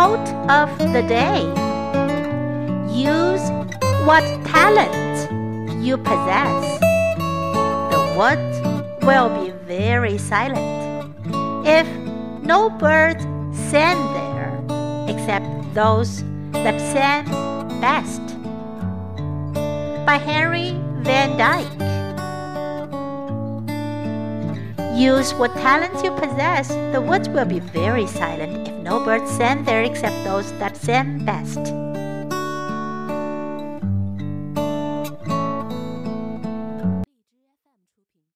Quote of the day Use what talent you possess. The woods will be very silent if no birds sing there except those that sing best. By Henry Van Dyke. Use what talents you possess. The woods will be very silent if no birds sing there except those that sing best.